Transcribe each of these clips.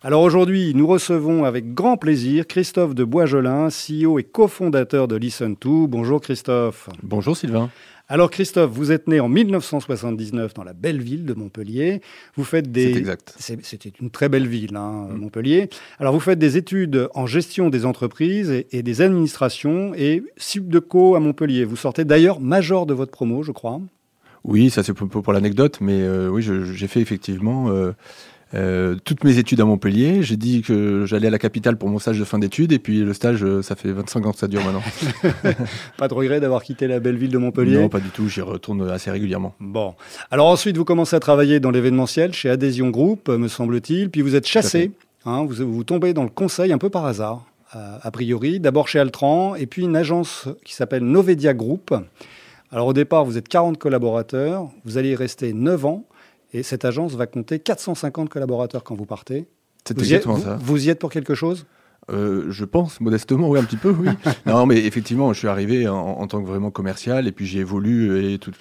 Alors aujourd'hui, nous recevons avec grand plaisir Christophe de Boisjolin, CEO et cofondateur de Listen2. Bonjour Christophe. Bonjour Sylvain. Alors Christophe, vous êtes né en 1979 dans la belle ville de Montpellier. Vous faites des. C'est exact. C'était une très belle ville, hein, mm. Montpellier. Alors vous faites des études en gestion des entreprises et, des administrations et subdeco à Montpellier. Vous sortez d'ailleurs major de votre promo, je crois. Oui, ça c'est pour, pour l'anecdote, mais euh, oui, j'ai fait effectivement. Euh, euh, toutes mes études à Montpellier. J'ai dit que j'allais à la capitale pour mon stage de fin d'études et puis le stage, euh, ça fait 25 ans que ça dure maintenant. pas de regret d'avoir quitté la belle ville de Montpellier? Non, pas du tout. J'y retourne assez régulièrement. Bon. Alors ensuite, vous commencez à travailler dans l'événementiel chez Adhésion Group, me semble-t-il. Puis vous êtes chassé. Hein, vous, vous tombez dans le conseil un peu par hasard, a priori. D'abord chez Altran et puis une agence qui s'appelle Novedia Group. Alors au départ, vous êtes 40 collaborateurs. Vous allez y rester 9 ans. Et cette agence va compter 450 collaborateurs quand vous partez. C'est exactement ça. Vous y êtes pour quelque chose? Euh, je pense, modestement, oui, un petit peu, oui. non, mais effectivement, je suis arrivé en, tant que vraiment commercial et puis j'ai évolué et tout,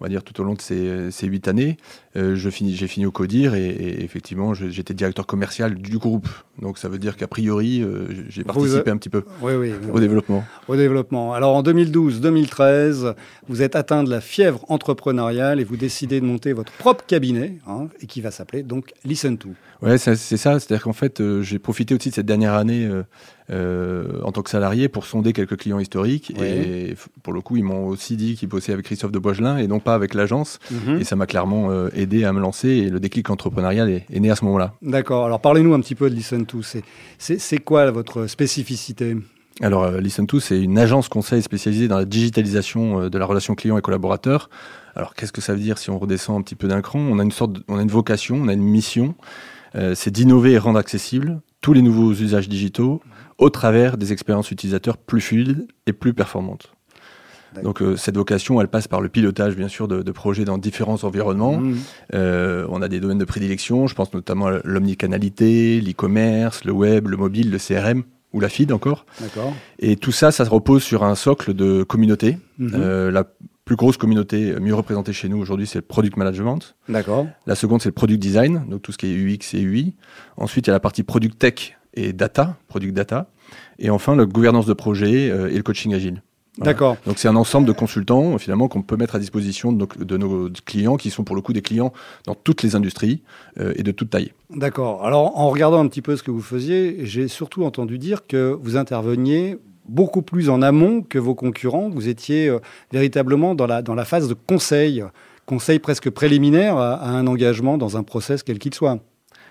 on va dire tout au long de ces, huit années. Euh, j'ai fini au CODIR et, effectivement, j'étais directeur commercial du groupe. Donc ça veut dire qu'a priori, euh, j'ai participé un petit peu au développement. Au développement. Alors en 2012-2013, vous êtes atteint de la fièvre entrepreneuriale et vous décidez de monter votre propre cabinet hein, et qui va s'appeler donc Listen to. Ouais, c'est ça. C'est-à-dire qu'en fait, euh, j'ai profité aussi de cette dernière année euh, en tant que salarié pour sonder quelques clients historiques. Et pour le coup, ils m'ont aussi dit qu'ils bossaient avec Christophe de Boigelin et non pas avec l'agence. Mhm. Et ça m'a clairement euh, aidé à me lancer. Et le déclic entrepreneurial est, né à ce moment-là. D'accord. Alors parlez-nous un petit peu de Listen2. C'est quoi votre spécificité? Alors, euh, Listen2, c'est une agence conseil spécialisée dans la digitalisation de la relation client et collaborateur. Alors, qu'est-ce que ça veut dire si on redescend un petit peu d'un cran? On a une sorte, on a une vocation, on a une mission. c'est d'innover et rendre accessible tous les nouveaux usages digitaux au travers des expériences utilisateurs plus fluides et plus performantes. Donc euh, cette vocation, elle passe par le pilotage, bien sûr, de, projets dans différents environnements. Mmh. Euh, on a des domaines de prédilection, je pense notamment à l'omnicanalité, l'e-commerce, le web, le mobile, le CRM ou la feed encore. Et tout ça, ça se repose sur un socle de communauté. Mmh. Euh, la plus grosse communauté mieux représentée chez nous aujourd'hui, c'est le product management. D'accord. La seconde, c'est le product design, donc tout ce qui est UX et UI. Ensuite, il y a la partie product tech et data, product data. Et enfin, la gouvernance de projet euh, et le coaching agile. D'accord. Donc c'est un ensemble de consultants finalement qu'on peut mettre à disposition de nos, clients qui sont pour le coup des clients dans toutes les industries euh, et de toute taille. D'accord. Alors en regardant un petit peu ce que vous faisiez, j'ai surtout entendu dire que vous interveniez beaucoup plus en amont que vos concurrents. Vous étiez euh, véritablement dans la, dans la phase de conseil, conseil presque préliminaire à un engagement dans un process quel qu'il soit.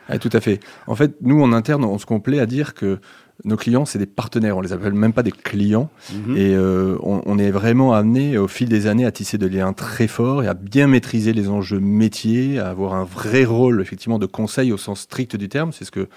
Ah, tout à fait. En fait, nous, en interne, on se complaît à dire que nos clients, c'est des partenaires. On les appelle même pas des clients. Mhm. Et euh, on, est vraiment amené, au fil des années, à tisser des liens très forts et à bien maîtriser les enjeux métiers, à avoir un vrai rôle, effectivement, de conseil au sens strict du terme. C'est ce que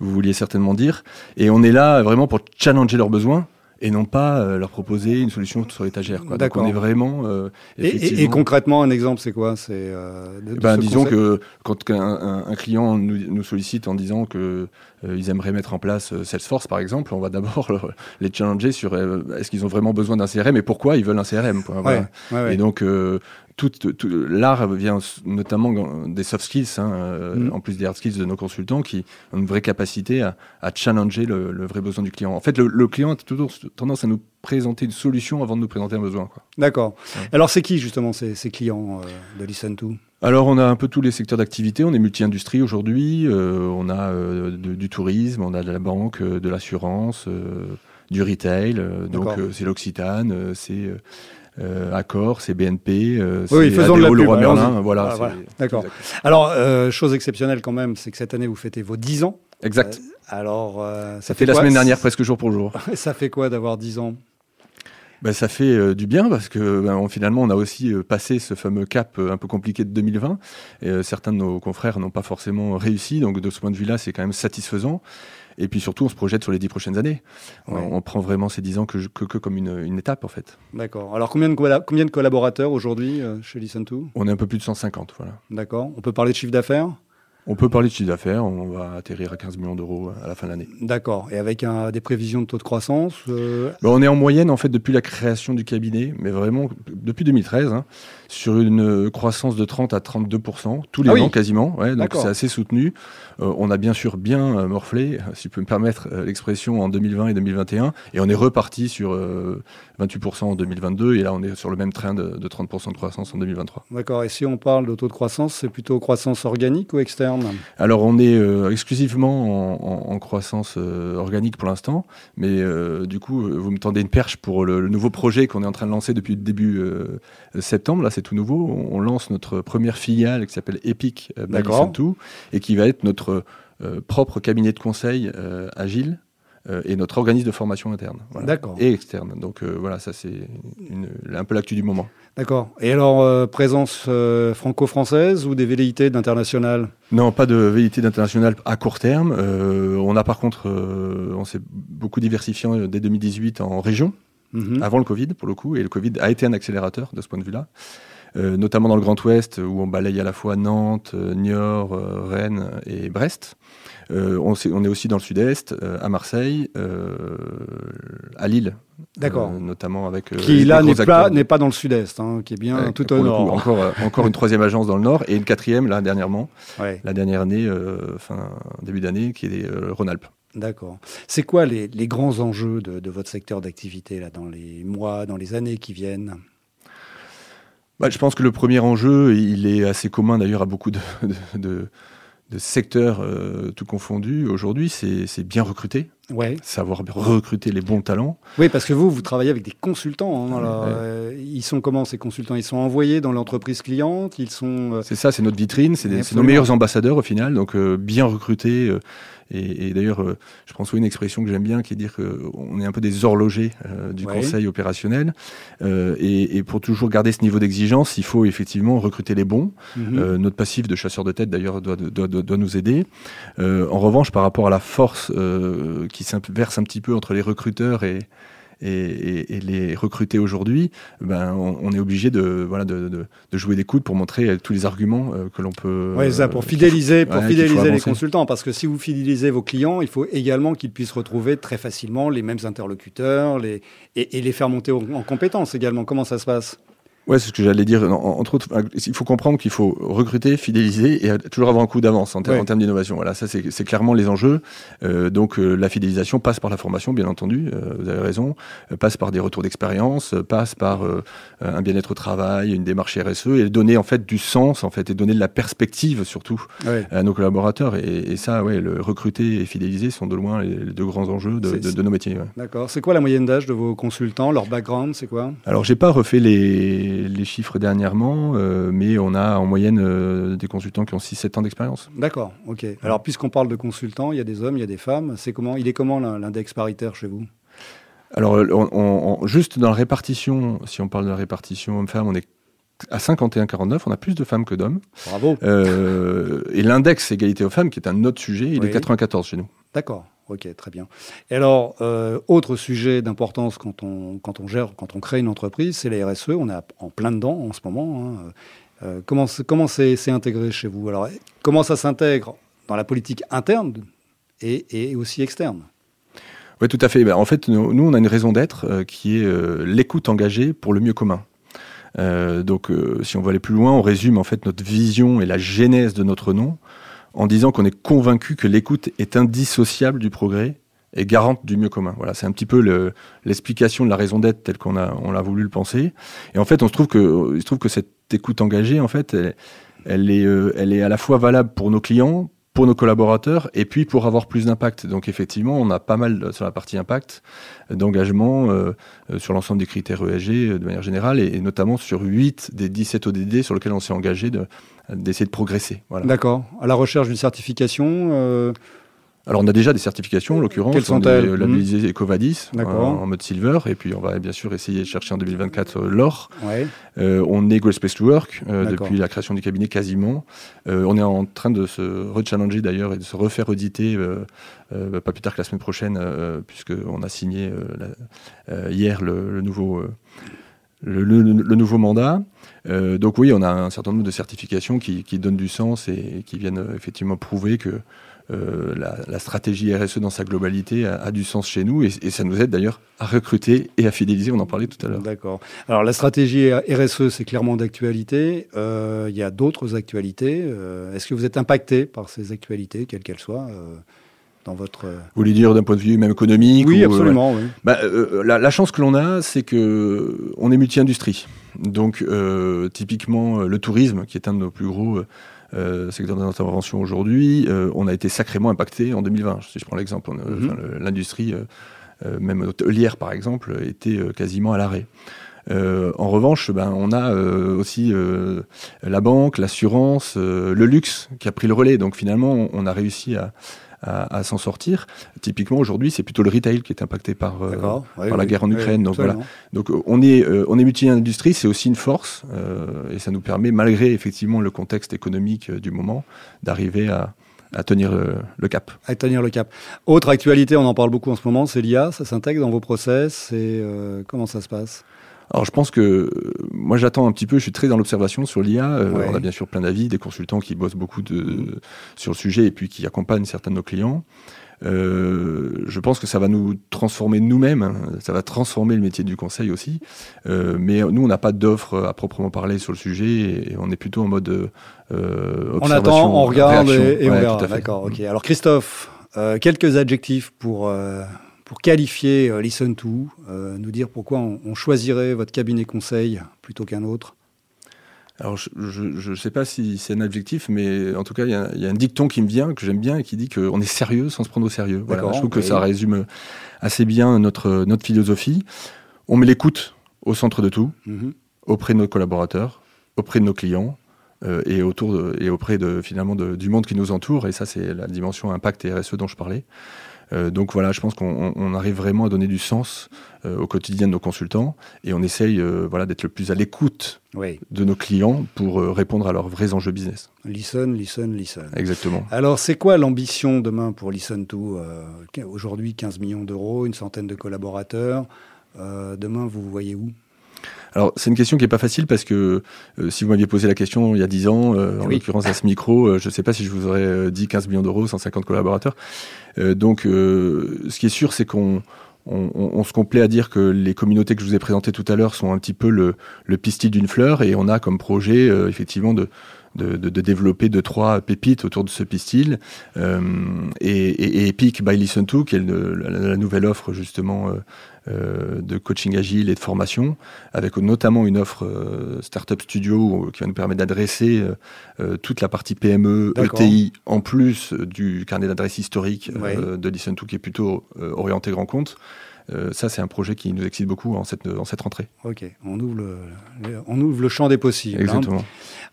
vous vouliez certainement dire. Et on est là vraiment pour challenger leurs besoins et non pas euh, leur proposer une solution sur l'étagère. Donc on est vraiment. Euh, et, concrètement, un exemple, c'est quoi? C'est euh, ben, disons que quand un, un, client nous, nous, sollicite en disant que ils aimeraient mettre en place Salesforce, par exemple, on va d'abord les challenger sur est-ce qu'ils ont vraiment besoin d'un CRM et pourquoi ils veulent un CRM. Et donc tout, l'art vient notamment des soft skills, hein, euh, mm. en plus des hard skills de nos consultants, qui ont une vraie capacité à, challenger le, vrai besoin du client. En fait, le, client a toujours tendance à nous présenter une solution avant de nous présenter un besoin. D'accord. Alors, c'est qui justement ces, clients euh, de Listen2 alors on a un peu tous les secteurs d'activité, on est multi-industrie aujourd'hui, euh, on a du tourisme, on a de la banque, de l'assurance, du retail, donc c'est l'Occitane, c'est Accor, c'est BNP, euh, oui, c'est Adéo, Leroy Merlin. Voilà, ah, D'accord. Alors, euh, chose exceptionnelle quand même, c'est que cette année, vous fêtez vos 10 ans. Exact. alors, ça, fait, la semaine dernière, presque jour pour jour. ça fait quoi d'avoir 10 ans? Ben, ça fait du bien parce que ben, finalement on a aussi passé ce fameux cap un peu compliqué de 2020 et certains de nos confrères n'ont pas forcément réussi donc de ce point de vue là c'est quand même satisfaisant Et puis surtout, on se projette sur les dix prochaines années. On, prend vraiment ces dix ans que, que, comme une, une, étape, en fait. D'accord. Alors, combien de, combien de collaborateurs aujourd'hui euh, chez Listen2 On est un peu plus de 150, voilà. D'accord. On peut parler de chiffre d'affaires? On peut parler de chiffre d'affaires, on va atterrir à 15 millions d'euros à la fin de l'année. D'accord. Et avec un, des prévisions de taux de croissance euh, ben, On est en moyenne, en fait, depuis la création du cabinet, mais vraiment depuis 2013, hein, sur une croissance de 30 à 32% tous les ah ans quasiment. Ouais, donc c'est assez soutenu. Euh, on a bien sûr bien euh, morflé, si je peux me permettre l'expression, en 2020 et 2021, et on est reparti sur 28% en 2022, et là on est sur le même train de, de 30% de croissance en 2023. D'accord. Et si on parle de taux de croissance, c'est plutôt croissance organique ou externe? Alors on est euh, exclusivement en, croissance euh, organique pour l'instant, mais euh, du coup vous me tendez une perche pour le, nouveau projet qu'on est en train de lancer depuis le début septembre. Là c'est tout nouveau. On, lance notre première filiale qui s'appelle Epic tout et qui va être notre propre cabinet de conseil agile et notre organisme de formation interne et externe. Donc voilà, ça c'est un peu l'actu du moment. D'accord. Et alors, euh, présence euh, franco-française ou des velléités d'international? Non, pas de velléité d'international à court terme. Euh, on a par contre, on s'est beaucoup diversifié dès 2018 en région, mhm. avant le Covid pour le coup, et le Covid a été un accélérateur de ce point de vue-là. notamment dans le Grand Ouest, où on balaye à la fois Nantes, Niort, Rennes et Brest. Euh, on, est, aussi dans le sud-est, euh, à Marseille, euh, à Lille. D'accord. notamment avec. qui là n'est pas, dans le sud-est, hein, qui est bien tout au nord. encore, encore une troisième agence dans le nord et une quatrième là dernièrement, la dernière année, fin début d'année, qui est Rhône-Alpes. D'accord. C'est quoi les, grands enjeux de, votre secteur d'activité là dans les mois, dans les années qui viennent? Bah, je pense que le premier enjeu, il est assez commun d'ailleurs à beaucoup de, de secteurs euh, tout confondus aujourd'hui, c'est bien recruter. Ouais. Savoir recruter les bons talents. Oui, parce que vous, vous travaillez avec des consultants. Hein, euh, ils sont comment ces consultants? Ils sont envoyés dans l'entreprise cliente Ils sont. Euh, c'est ça, c'est notre vitrine, c'est nos meilleurs ambassadeurs au final. Donc bien recruter et, d'ailleurs, euh, je prends souvent une expression que j'aime bien, qui est dire qu'on est un peu des horlogers euh, du conseil opérationnel. Euh, et, pour toujours garder ce niveau d'exigence, il faut effectivement recruter les bons. Mhm. notre passif de chasseur de tête, d'ailleurs, doit, doit, doit, nous aider. en revanche, par rapport à la force qui s'inverse un petit peu entre les recruteurs et, et, les recruter aujourd'hui, ben, on, est obligé de, voilà, de, de, jouer des coudes pour montrer tous les arguments euh, que l'on peut. Oui, ça, pour fidéliser, pour fidéliser les consultants. Parce que si vous fidélisez vos clients, il faut également qu'ils puissent retrouver très facilement les mêmes interlocuteurs les, et, les faire monter en compétences également. Comment ça se passe? Ouais, c'est ce que j'allais dire. Entre autres, il faut comprendre qu'il faut recruter, fidéliser et toujours avoir un coup d'avance en, termes d'innovation. Voilà, ça c'est clairement les enjeux. Euh, donc euh, la fidélisation passe par la formation, bien entendu. Euh, vous avez raison. Euh, passe par des retours d'expérience, euh, passe par un bien-être au travail, une démarche RSE et donner en fait du sens en fait et donner de la perspective surtout à nos collaborateurs. Et, et, ça, ouais, le recruter et fidéliser sont de loin les, deux grands enjeux de, de, de nos métiers. D'accord. C'est quoi la moyenne d'âge de vos consultants Leur background, c'est quoi? Alors j'ai pas refait les les, chiffres dernièrement, euh, mais on a en moyenne euh, des consultants qui ont 6-7 ans d'expérience. D'accord, ok. Alors, puisqu'on parle de consultants, il y a des hommes, il y a des femmes. C'est comment, il est comment l'index paritaire chez vous? Alors, on, juste dans la répartition, si on parle de la répartition homme-femme, on est à 51-49, on a plus de femmes que d'hommes. Bravo. Euh, et l'index égalité aux femmes, qui est un autre sujet, il est 94 chez nous. D'accord. Ok, très bien. Et alors, euh, autre sujet d'importance quand on, quand on gère, quand on crée une entreprise, c'est la RSE. On est en plein dedans en ce moment. Hein. Euh, comment comment c'est intégré chez vous? Alors, comment ça s'intègre dans la politique interne et, et aussi externe? Oui, tout à fait. Ben, en fait, nous, on a une raison d'être euh, qui est l'écoute engagée pour le mieux commun. donc, si on veut aller plus loin, on résume en fait notre vision et la genèse de notre nom en disant qu'on est convaincu que l'écoute est indissociable du progrès et garante du mieux commun. Voilà, c'est un petit peu l'explication de la raison d'être telle qu'on a on l'a voulu le penser. Et en fait, on se trouve que il se trouve que cette écoute engagée, en fait, elle, est euh, elle est à la fois valable pour nos clients, pour nos collaborateurs et puis pour avoir plus d'impact. Donc effectivement, on a pas mal sur la partie impact d'engagement euh, euh, sur l'ensemble des critères ESG de manière générale et, notamment sur 8 des 17 ODD sur lesquels on s'est engagé d'essayer de, progresser. D'accord. À la recherche d'une certification Alors on a déjà des certifications en l'occurrence. Quelles sont-elles On est labellisé Ecovadis en, D'accord. en mode silver et puis on va bien sûr essayer de chercher en 2024 euh, l'or. Ouais. Euh, on est Great Space to Work euh, depuis la création du cabinet quasiment. Euh, on est en train de se rechallenger d'ailleurs et de se refaire auditer euh, euh, pas plus tard que la semaine prochaine euh, puisqu'on a signé euh, la- euh, hier le, le nouveau, euh, le, le- le nouveau mandat. Euh, donc oui, on a un certain nombre de certifications qui, qui donnent du sens et, qui viennent euh, effectivement prouver que euh, la, la stratégie RSE dans sa globalité a, a du sens chez nous et, et ça nous aide d'ailleurs à recruter et à fidéliser. On en parlait tout à l'heure. D'accord. Alors la stratégie RSE, c'est clairement d'actualité. Euh, Il y a d'autres actualités. Euh, Est-ce que vous êtes impacté par ces actualités, quelles qu'elles soient, dans votre... Vous voulez dire d'un point de vue même économique Oui, ou, absolument. oui. Bah, euh, la, la chance que l'on a, c'est que on est multi-industrie. Donc, euh, typiquement, le tourisme, qui est un de nos plus gros euh, secteurs d'intervention aujourd'hui, euh, on a été sacrément impacté en 2020. Si je prends l'exemple, Mhm. enfin, l'industrie, euh, euh, même hôtelière par exemple, était euh, quasiment à l'arrêt. En revanche, ben, on a aussi la banque, l'assurance, le luxe qui a pris le relais. Donc finalement, on, on a réussi à, à- à s'en sortir. Typiquement, aujourd'hui, c'est plutôt le retail qui est impacté par, euh. Oui, la guerre en Ukraine, donc absolument. donc euh, on est, euh, on est multi-industrie, c'est aussi une force, et ça nous permet, malgré effectivement le contexte économique du moment, d'arriver à, à tenir le cap. À tenir le cap. Autre actualité, on en parle beaucoup en ce moment, c'est l'IA. Ça s'intègre dans vos process. Et euh, comment ça se passe? Alors je pense que euh, moi j'attends un petit peu, je suis très dans l'observation sur l'IA. euh, Ouais. On a bien sûr plein d'avis, des consultants qui bossent beaucoup de, sur le sujet et puis qui accompagnent certains de nos clients. Euh, je pense que ça va nous transformer nous-mêmes, hein. ça va transformer le métier du conseil aussi. Euh, mais nous, on n'a pas d'offre à proprement parler sur le sujet et, et on est plutôt en mode euh, On observation, attend, on regarde réaction. et, et on verra. D'accord. Ok. Alors Christophe, euh, quelques adjectifs pour euh, pour qualifier euh, Listen to, euh, nous dire pourquoi on, on choisirait votre cabinet conseil plutôt qu'un autre. Alors, je ne sais pas si c'est un objectif, mais en tout cas, il y, a- il y a un dicton qui me vient, que j'aime bien, et qui dit qu'on est sérieux sans se prendre au sérieux. Voilà, je trouve que oui. ça résume assez bien notre, notre philosophie. On met l'écoute au centre de tout, Mhm. auprès de nos collaborateurs, auprès de nos clients, euh, et, autour de- et auprès de, finalement de- du monde qui nous entoure. Et ça, c'est la dimension impact et RSE dont je parlais. Euh, donc voilà, je pense qu'on on- on arrive vraiment à donner du sens euh, au quotidien de nos consultants et on essaye euh, voilà, d'être le plus à l'écoute Oui. de nos clients pour répondre à leurs vrais enjeux business. Listen, listen, listen. Exactement. Alors, c'est quoi l'ambition demain pour Listen to Aujourd'hui, 15 millions d'euros, une centaine de collaborateurs. Demain, vous vous voyez où? Alors, c'est une question qui n'est pas facile parce que euh, si vous m'aviez posé la question il y a 10 ans, euh, en Oui. l'occurrence à ce micro, euh, je ne sais pas si je vous aurais dit 15 millions d'euros, 150 collaborateurs. Donc, ce qui est sûr, c'est qu'on on, on- on se complaît à dire que les communautés que je vous ai présentées tout à l'heure sont un petit peu le, le pistil d'une fleur et on a comme projet euh, effectivement de, de, de- de développer deux trois pépites autour de ce pistil euh, et, et, et Epic by Listen to qui est le- la, la nouvelle offre justement de coaching agile et de formation avec notamment une offre euh, Startup Studio euh, qui va nous permettre d'adresser euh, euh, toute la partie PME. ETI en plus euh, du carnet d'adresse historique euh, de Listen to qui est plutôt euh, orienté grand compte. Euh, ça, c'est un projet qui nous excite beaucoup en cette, en cette rentrée. Ok, on ouvre le, on ouvre le champ des possibles. hein. Exactement.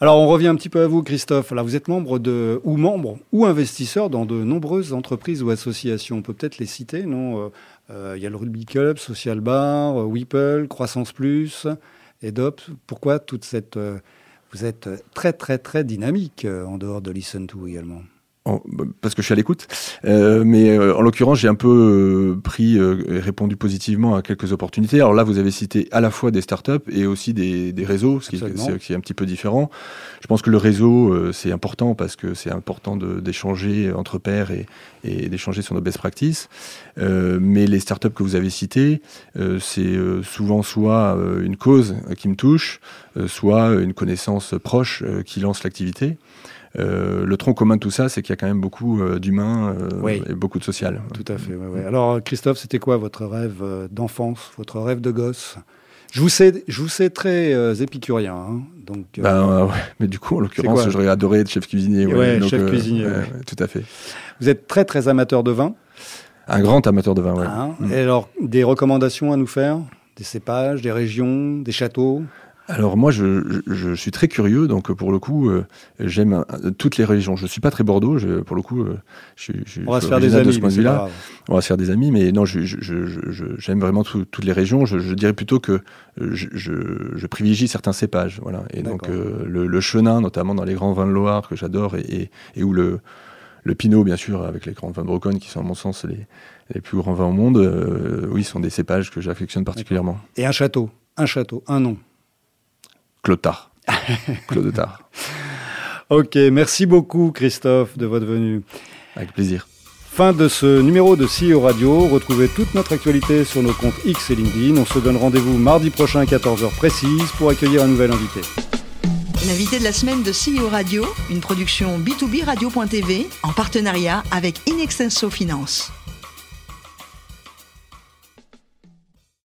Alors, on revient un petit peu à vous, Christophe. Là, vous êtes membre de, ou membre, ou investisseur dans de nombreuses entreprises ou associations. On peut peut-être les citer, non Euh, euh, Il y a le Rugby Club, Social Bar, euh, Whipple, Croissance Plus, EDOP. Pourquoi toute cette... euh, vous êtes très, très, très dynamique euh, en dehors de Listen to également? En- parce que je suis à l'écoute. Euh, mais euh, en l'occurrence, j'ai un peu euh, pris euh, et répondu positivement à quelques opportunités. Alors là, vous avez cité à la fois des startups et aussi des, des réseaux, ce qui, est un petit peu différent. Je pense que le réseau, euh, c'est important parce que c'est important d'échanger entre pairs et, et d'échanger sur nos best practices. Euh, mais les startups que vous avez citées, euh, c'est euh, souvent soit une cause qui me touche, euh, soit une connaissance proche qui lance l'activité. Euh, le tronc commun de tout ça, c'est qu'il y a quand même beaucoup euh, d'humains euh, Oui. et beaucoup de social. Tout à fait. ouais, ouais. Alors, Christophe, c'était quoi votre rêve d'enfance, votre rêve de gosse? Je vous, sais, je vous sais très euh, épicurien. hein. donc, euh, Ben, euh, ouais. Mais du coup, en l'occurrence, j'aurais adoré être chef cuisinier. Ouais, Donc, chef cuisinier, ouais, ouais. ouais, tout à fait. vous êtes très, très amateur de vin? Un grand amateur de vin, ouais. hein. Mm. Et alors, des recommandations à nous faire? Des cépages, des régions, des châteaux? Alors moi, je, suis très curieux, donc pour le coup, euh, j'aime toutes les régions. Je suis pas très Bordeaux, pour le coup, je, on va se faire des amis. on va se faire des amis, mais non, j'aime vraiment toutes les régions. Je, dirais plutôt que je, privilégie certains cépages, voilà. Et donc le, chenin, notamment dans les grands vins de Loire que j'adore, et, et, où le le Pinot, bien sûr, avec les grands vins de Broconne, qui sont à mon sens les, les plus grands vins au monde, oui, sont des cépages que j'affectionne particulièrement. Et un château, un château, un nom. Claude Tard. Claude Tard. ok, merci beaucoup Christophe de votre venue. Avec plaisir. Fin de ce numéro de CEO Radio. Retrouvez toute notre actualité sur nos comptes X et LinkedIn. On se donne rendez-vous mardi prochain à 14h précise pour accueillir un nouvel invité. L'invité de la semaine de CEO Radio, une production B2B Radio.tv en partenariat avec Inextenso Finance.